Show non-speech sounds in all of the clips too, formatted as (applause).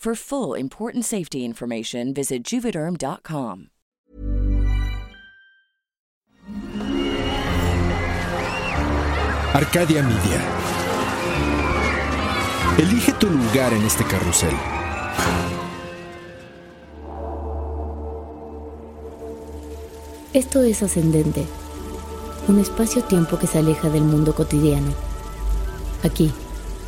For full important safety information, visit juvederm.com. Arcadia Media. Elige tu lugar en este carrusel. Esto es Ascendente, un espacio-tiempo que se aleja del mundo cotidiano. Aquí,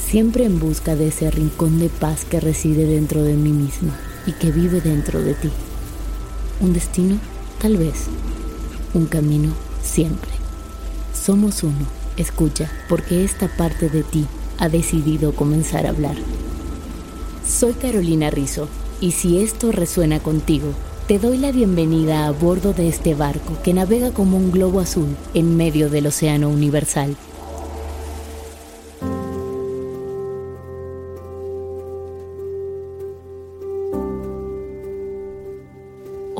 siempre en busca de ese rincón de paz que reside dentro de mí misma y que vive dentro de ti. Un destino, tal vez. Un camino, siempre. Somos uno. Escucha, porque esta parte de ti ha decidido comenzar a hablar. Soy Carolina Rizzo, y si esto resuena contigo, te doy la bienvenida a bordo de este barco que navega como un globo azul en medio del océano universal.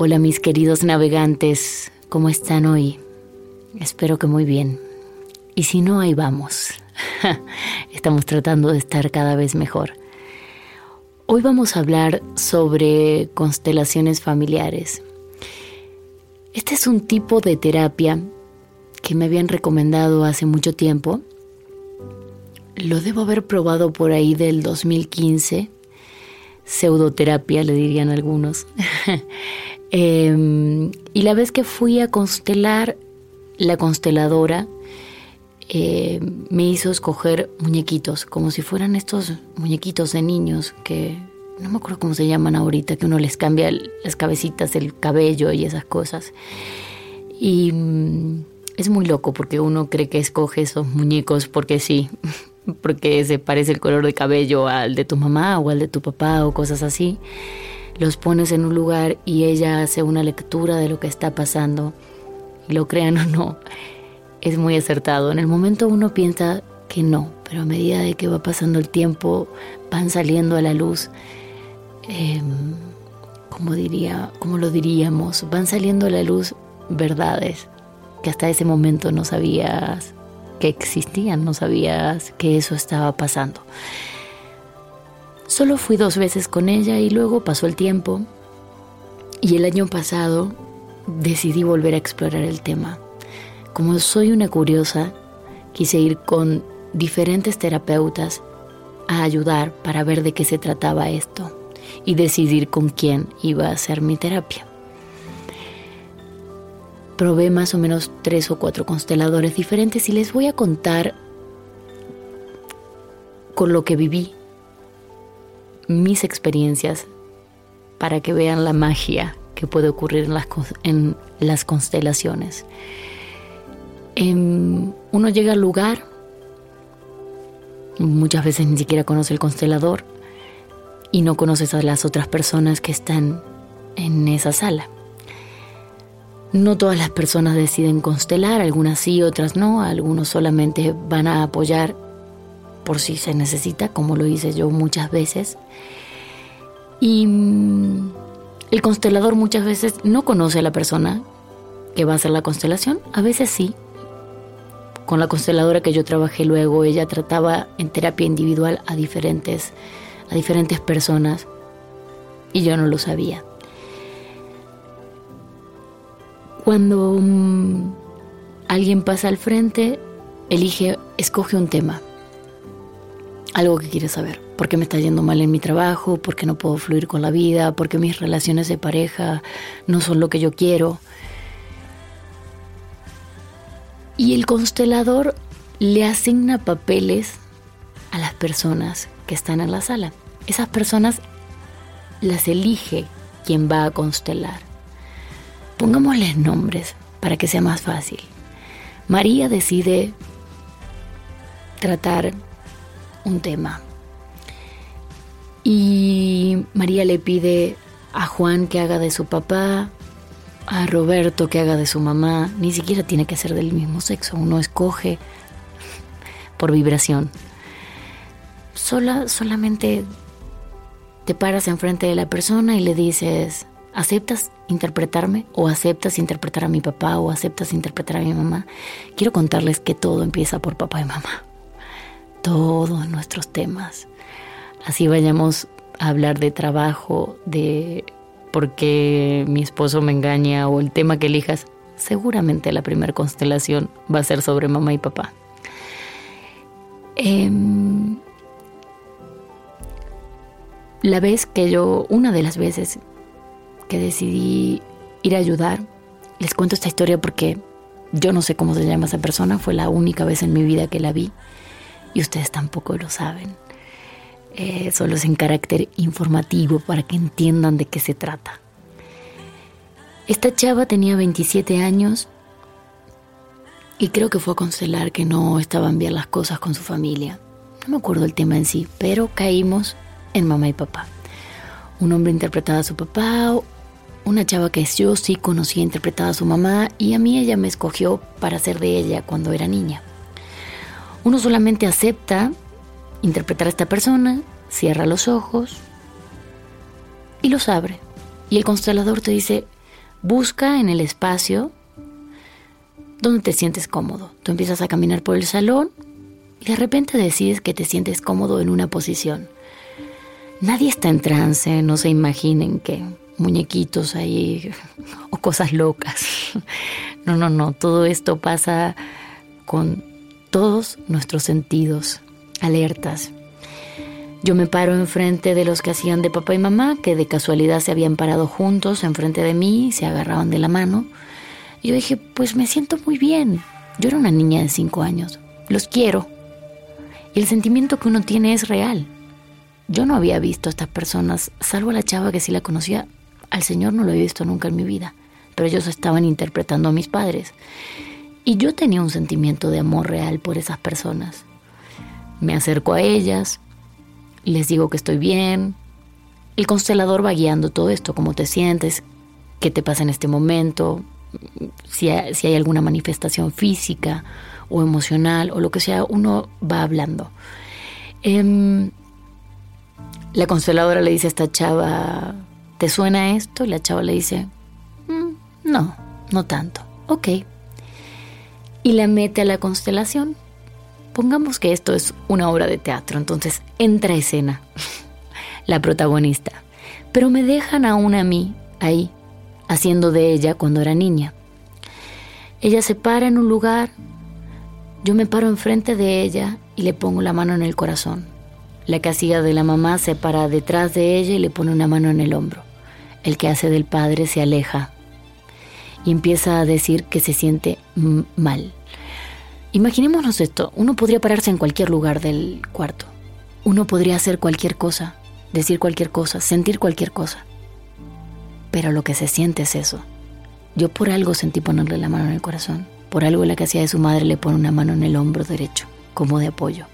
Hola mis queridos navegantes, ¿cómo están hoy? Espero que muy bien. Y si no, ahí vamos. (laughs) Estamos tratando de estar cada vez mejor. Hoy vamos a hablar sobre constelaciones familiares. Este es un tipo de terapia que me habían recomendado hace mucho tiempo. Lo debo haber probado por ahí del 2015. Pseudoterapia, le dirían algunos. (laughs) Em, y la vez que fui a constelar, la consteladora eh, me hizo escoger muñequitos, como si fueran estos muñequitos de niños que no me acuerdo cómo se llaman ahorita, que uno les cambia las cabecitas, el cabello y esas cosas. Y mm, es muy loco porque uno cree que escoge esos muñecos porque sí, (laughs) porque se parece el color de cabello al de tu mamá o al de tu papá o cosas así los pones en un lugar y ella hace una lectura de lo que está pasando. Lo crean o no, es muy acertado. En el momento uno piensa que no, pero a medida de que va pasando el tiempo van saliendo a la luz, eh, como diría, como lo diríamos, van saliendo a la luz verdades que hasta ese momento no sabías que existían, no sabías que eso estaba pasando. Solo fui dos veces con ella y luego pasó el tiempo y el año pasado decidí volver a explorar el tema. Como soy una curiosa, quise ir con diferentes terapeutas a ayudar para ver de qué se trataba esto y decidir con quién iba a hacer mi terapia. Probé más o menos tres o cuatro consteladores diferentes y les voy a contar con lo que viví mis experiencias para que vean la magia que puede ocurrir en las, en las constelaciones. Em, uno llega al lugar, muchas veces ni siquiera conoce el constelador y no conoces a las otras personas que están en esa sala. No todas las personas deciden constelar, algunas sí, otras no, algunos solamente van a apoyar por si se necesita, como lo hice yo muchas veces. Y mm, el constelador muchas veces no conoce a la persona que va a hacer la constelación, a veces sí. Con la consteladora que yo trabajé luego, ella trataba en terapia individual a diferentes, a diferentes personas y yo no lo sabía. Cuando mm, alguien pasa al frente, elige, escoge un tema, algo que quiere saber. ¿Por qué me está yendo mal en mi trabajo? ¿Por qué no puedo fluir con la vida? ¿Por qué mis relaciones de pareja no son lo que yo quiero? Y el constelador le asigna papeles a las personas que están en la sala. Esas personas las elige quien va a constelar. Pongámosles nombres para que sea más fácil. María decide tratar un tema. Y María le pide a Juan que haga de su papá, a Roberto que haga de su mamá, ni siquiera tiene que ser del mismo sexo, uno escoge por vibración. Sola, solamente te paras enfrente de la persona y le dices, ¿aceptas interpretarme? ¿O aceptas interpretar a mi papá? ¿O aceptas interpretar a mi mamá? Quiero contarles que todo empieza por papá y mamá. Todos nuestros temas. Así vayamos a hablar de trabajo, de por qué mi esposo me engaña o el tema que elijas, seguramente la primera constelación va a ser sobre mamá y papá. Em, la vez que yo, una de las veces que decidí ir a ayudar, les cuento esta historia porque yo no sé cómo se llama esa persona, fue la única vez en mi vida que la vi y ustedes tampoco lo saben. Eh, solo es en carácter informativo para que entiendan de qué se trata. Esta chava tenía 27 años y creo que fue a constelar que no estaban bien las cosas con su familia. No me acuerdo el tema en sí, pero caímos en mamá y papá. Un hombre interpretaba a su papá, una chava que yo sí conocía interpretada a su mamá y a mí ella me escogió para ser de ella cuando era niña. Uno solamente acepta interpretar a esta persona, cierra los ojos y los abre. Y el constelador te dice, busca en el espacio donde te sientes cómodo. Tú empiezas a caminar por el salón y de repente decides que te sientes cómodo en una posición. Nadie está en trance, no se imaginen que muñequitos ahí (laughs) o cosas locas. (laughs) No, no, no, todo esto pasa con todos nuestros sentidos alertas. Yo me paro enfrente de los que hacían de papá y mamá, que de casualidad se habían parado juntos enfrente de mí, se agarraban de la mano. Y yo dije, pues me siento muy bien. Yo era una niña de cinco años. Los quiero. Y el sentimiento que uno tiene es real. Yo no había visto a estas personas, salvo a la chava que sí la conocía. Al Señor no lo había visto nunca en mi vida. Pero ellos estaban interpretando a mis padres. Y yo tenía un sentimiento de amor real por esas personas. Me acerco a ellas, les digo que estoy bien. El constelador va guiando todo esto, cómo te sientes, qué te pasa en este momento, si hay, si hay alguna manifestación física o emocional o lo que sea, uno va hablando. Em, la consteladora le dice a esta chava, ¿te suena esto? Y la chava le dice, mm, no, no tanto. Ok. Y la mete a la constelación Pongamos que esto es una obra de teatro, entonces entra escena (laughs) la protagonista, pero me dejan aún a mí ahí, haciendo de ella cuando era niña. Ella se para en un lugar, yo me paro enfrente de ella y le pongo la mano en el corazón. La casilla de la mamá se para detrás de ella y le pone una mano en el hombro. El que hace del padre se aleja y empieza a decir que se siente mal. Imaginémonos esto, uno podría pararse en cualquier lugar del cuarto. Uno podría hacer cualquier cosa, decir cualquier cosa, sentir cualquier cosa. Pero lo que se siente es eso. Yo por algo sentí ponerle la mano en el corazón. Por algo la que hacía de su madre le pone una mano en el hombro derecho, como de apoyo.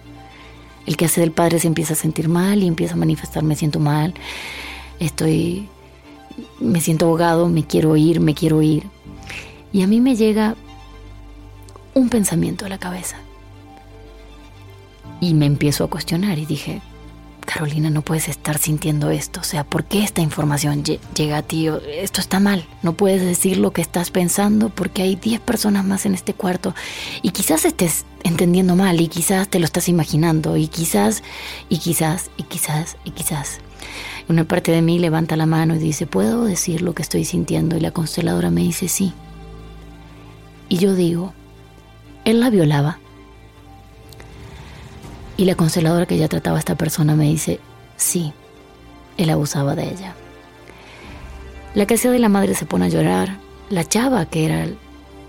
El que hace del padre se empieza a sentir mal y empieza a manifestar, me siento mal, estoy, me siento ahogado, me quiero ir, me quiero ir. Y a mí me llega un pensamiento a la cabeza. Y me empiezo a cuestionar y dije, Carolina, no puedes estar sintiendo esto. O sea, ¿por qué esta información llega a ti? Esto está mal. No puedes decir lo que estás pensando porque hay 10 personas más en este cuarto. Y quizás estés entendiendo mal y quizás te lo estás imaginando. Y quizás, y quizás, y quizás, y quizás. Una parte de mí levanta la mano y dice, ¿puedo decir lo que estoy sintiendo? Y la consteladora me dice, sí. Y yo digo, él la violaba. Y la consteladora que ya trataba a esta persona me dice, sí, él abusaba de ella. La que de la madre se pone a llorar. La chava, que era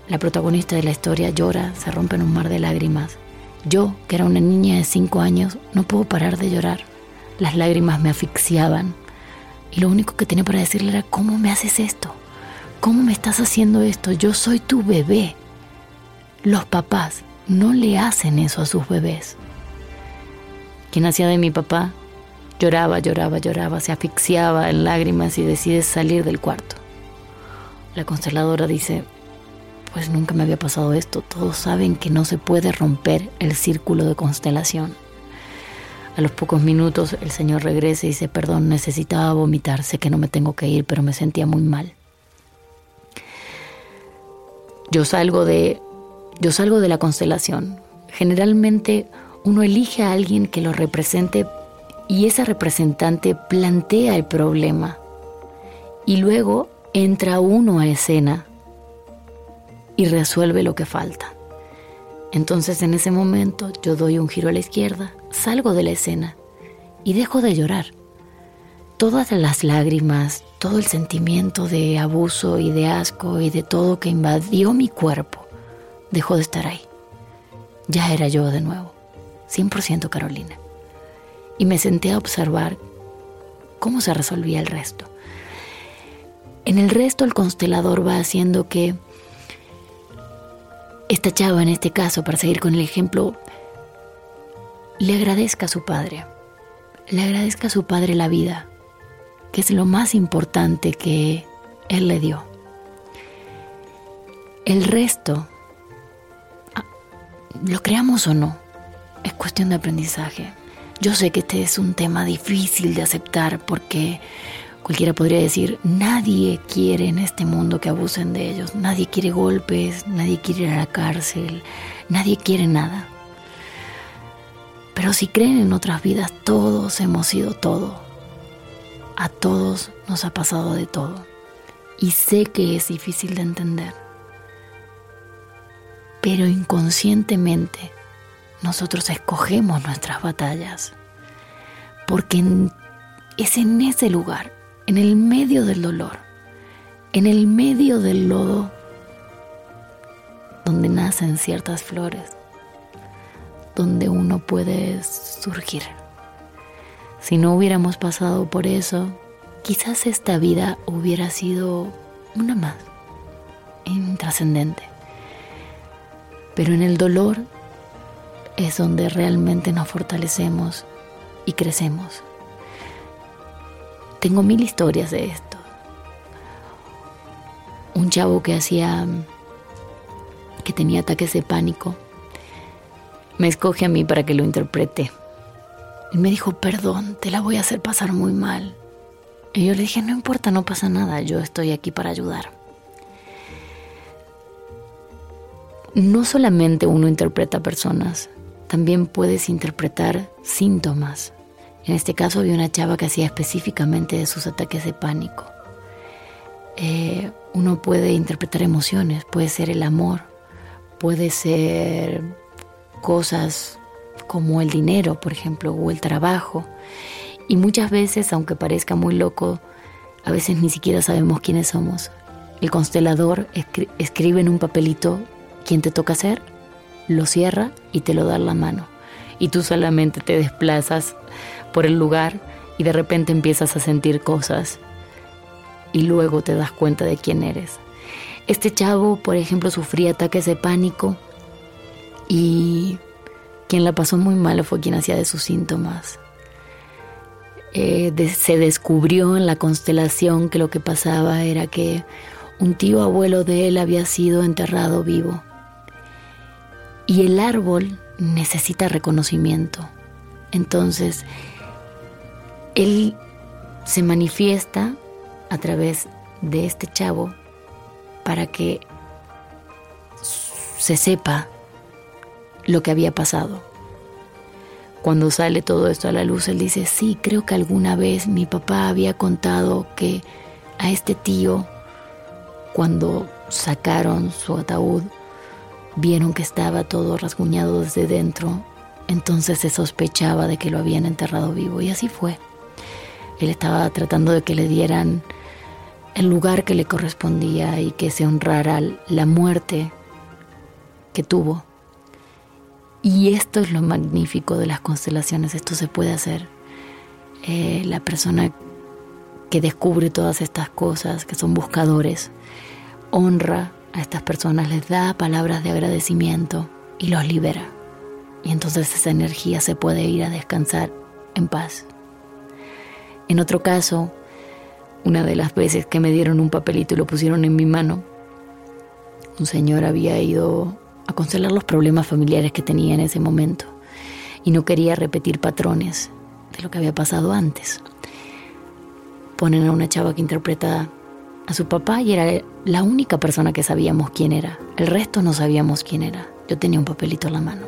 la protagonista de la historia, llora, se rompe en un mar de lágrimas. Yo, que era una niña de cinco años, no puedo parar de llorar. Las lágrimas me asfixiaban. Y lo único que tenía para decirle era, ¿cómo me haces esto? ¿Cómo me estás haciendo esto? Yo soy tu bebé. Los papás no le hacen eso a sus bebés. Quien hacía de mi papá lloraba, lloraba, lloraba, se asfixiaba en lágrimas y decide salir del cuarto. La consteladora dice, pues nunca me había pasado esto, todos saben que no se puede romper el círculo de constelación. A los pocos minutos el señor regresa y dice, perdón, necesitaba vomitar, sé que no me tengo que ir, pero me sentía muy mal. Yo salgo de, yo salgo de la constelación. Generalmente uno elige a alguien que lo represente y ese representante plantea el problema y luego entra uno a escena y resuelve lo que falta. Entonces en ese momento yo doy un giro a la izquierda, salgo de la escena y dejo de llorar. Todas las lágrimas, todo el sentimiento de abuso y de asco y de todo que invadió mi cuerpo dejó de estar ahí. Ya era yo de nuevo. 100% Carolina. Y me senté a observar cómo se resolvía el resto. En el resto el constelador va haciendo que esta chava, en este caso, para seguir con el ejemplo, le agradezca a su padre, le agradezca a su padre la vida, que es lo más importante que él le dio. El resto, ah, lo creamos o no, es cuestión de aprendizaje. Yo sé que este es un tema difícil de aceptar porque cualquiera podría decir, nadie quiere en este mundo que abusen de ellos, nadie quiere golpes, nadie quiere ir a la cárcel, nadie quiere nada. Pero si creen en otras vidas, todos hemos sido todo. A todos nos ha pasado de todo. Y sé que es difícil de entender. Pero inconscientemente nosotros escogemos nuestras batallas, porque es en ese lugar, en el medio del dolor, en el medio del lodo, donde nacen ciertas flores, donde uno puede surgir. Si no hubiéramos pasado por eso, quizás esta vida hubiera sido una más, intrascendente. Pero en el dolor es donde realmente nos fortalecemos y crecemos. Tengo mil historias de esto. Un chavo que hacía, que tenía ataques de pánico, me escoge a mí para que lo interprete. Y me dijo, perdón, te la voy a hacer pasar muy mal. Y yo le dije, no importa, no pasa nada, yo estoy aquí para ayudar. No solamente uno interpreta personas, también puedes interpretar síntomas. En este caso había una chava que hacía específicamente de sus ataques de pánico. Eh, uno puede interpretar emociones, puede ser el amor, puede ser cosas como el dinero, por ejemplo, o el trabajo. Y muchas veces, aunque parezca muy loco, a veces ni siquiera sabemos quiénes somos. El constelador escribe en un papelito quién te toca ser lo cierra y te lo da en la mano. Y tú solamente te desplazas por el lugar y de repente empiezas a sentir cosas y luego te das cuenta de quién eres. Este chavo, por ejemplo, sufría ataques de pánico y quien la pasó muy mal fue quien hacía de sus síntomas. Eh, se descubrió en la constelación que lo que pasaba era que un tío abuelo de él había sido enterrado vivo y el árbol necesita reconocimiento. Entonces, él se manifiesta a través de este chavo para que se sepa lo que había pasado. Cuando sale todo esto a la luz, él dice, sí, creo que alguna vez mi papá había contado que a este tío, cuando sacaron su ataúd, vieron que estaba todo rasguñado desde dentro, entonces se sospechaba de que lo habían enterrado vivo y así fue. Él estaba tratando de que le dieran el lugar que le correspondía y que se honrara la muerte que tuvo. Y esto es lo magnífico de las constelaciones, esto se puede hacer. Eh, la persona que descubre todas estas cosas, que son buscadores, honra a estas personas, les da palabras de agradecimiento y los libera. Y entonces esa energía se puede ir a descansar en paz. En otro caso, una de las veces que me dieron un papelito y lo pusieron en mi mano, un señor había ido a constelar los problemas familiares que tenía en ese momento y no quería repetir patrones de lo que había pasado antes. Ponen a una chava que interpreta a su papá y era la única persona que sabíamos quién era. El resto no sabíamos quién era. Yo tenía un papelito en la mano.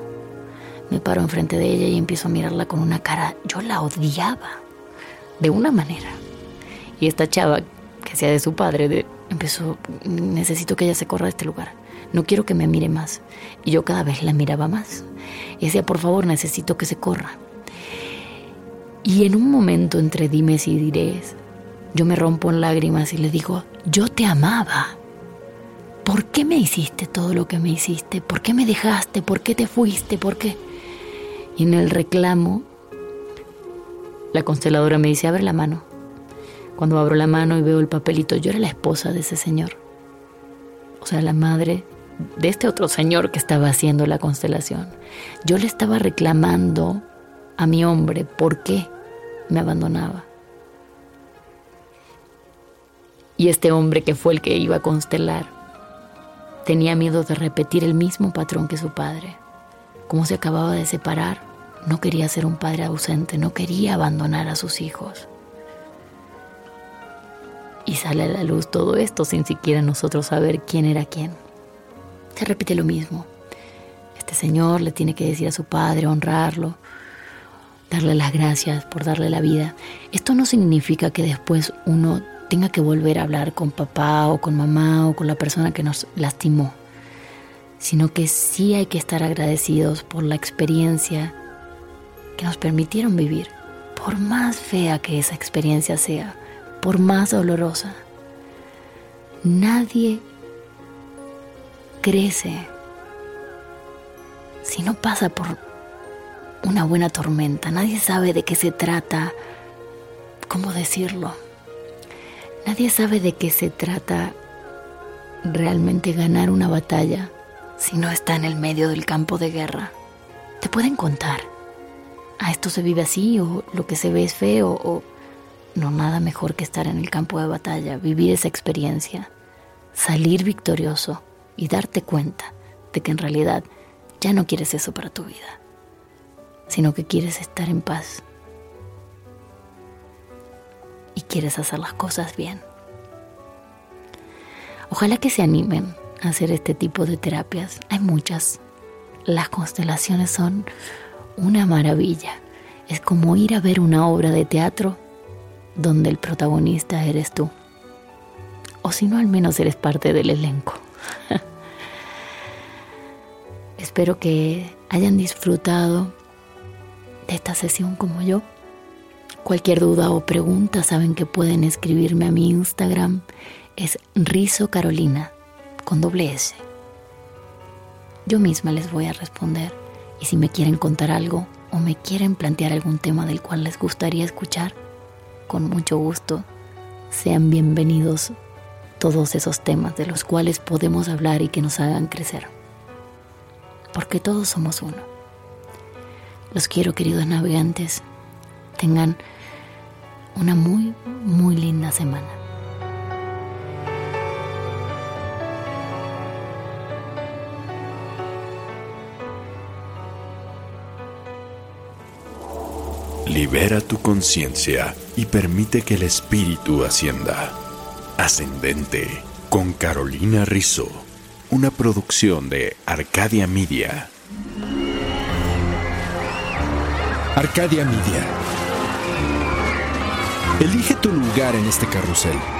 Me paro enfrente de ella y empiezo a mirarla con una cara. Yo la odiaba. De una manera. Y esta chava, que sea de su padre, empezó, necesito que ella se corra de este lugar. No quiero que me mire más. Y yo cada vez la miraba más. Y decía, por favor, necesito que se corra. Y en un momento entre dimes y dirés, yo me rompo en lágrimas y le digo, yo te amaba. ¿Por qué me hiciste todo lo que me hiciste? ¿Por qué me dejaste? ¿Por qué te fuiste? ¿Por qué? Y en el reclamo, la consteladora me dice, abre la mano. Cuando abro la mano y veo el papelito, yo era la esposa de ese señor. O sea, la madre de este otro señor que estaba haciendo la constelación. Yo le estaba reclamando a mi hombre por qué me abandonaba. Y este hombre que fue el que iba a constelar tenía miedo de repetir el mismo patrón que su padre. Como se acababa de separar, no quería ser un padre ausente, no quería abandonar a sus hijos. Y sale a la luz todo esto sin siquiera nosotros saber quién era quién. Se repite lo mismo. Este señor le tiene que decir a su padre, honrarlo, darle las gracias por darle la vida. Esto no significa que después uno tenga que volver a hablar con papá o con mamá o con la persona que nos lastimó, sino que sí hay que estar agradecidos por la experiencia que nos permitieron vivir, por más fea que esa experiencia sea, por más dolorosa. Nadie crece si no pasa por una buena tormenta. Nadie sabe de qué se trata, cómo decirlo. Nadie sabe de qué se trata realmente ganar una batalla si no está en el medio del campo de guerra. Te pueden contar, a ah, esto se vive así o lo que se ve es feo o no nada mejor que estar en el campo de batalla, vivir esa experiencia, salir victorioso y darte cuenta de que en realidad ya no quieres eso para tu vida, sino que quieres estar en paz y quieres hacer las cosas bien. Ojalá que se animen a hacer este tipo de terapias. Hay muchas. Las constelaciones son una maravilla. Es como ir a ver una obra de teatro donde el protagonista eres tú. O si no, al menos eres parte del elenco. (laughs) Espero que hayan disfrutado de esta sesión como yo. Cualquier duda o pregunta saben que pueden escribirme a mi Instagram. Es Rizo Carolina con doble S. Yo misma les voy a responder y si me quieren contar algo o me quieren plantear algún tema del cual les gustaría escuchar, con mucho gusto, sean bienvenidos todos esos temas de los cuales podemos hablar y que nos hagan crecer porque todos somos uno. Los quiero, queridos navegantes. Tengan una muy, muy linda semana. Libera tu conciencia y permite que el espíritu ascienda. Ascendente con Carolina Rizzo. Una producción de Arcadia Media. Arcadia Media. Elige tu lugar en este carrusel.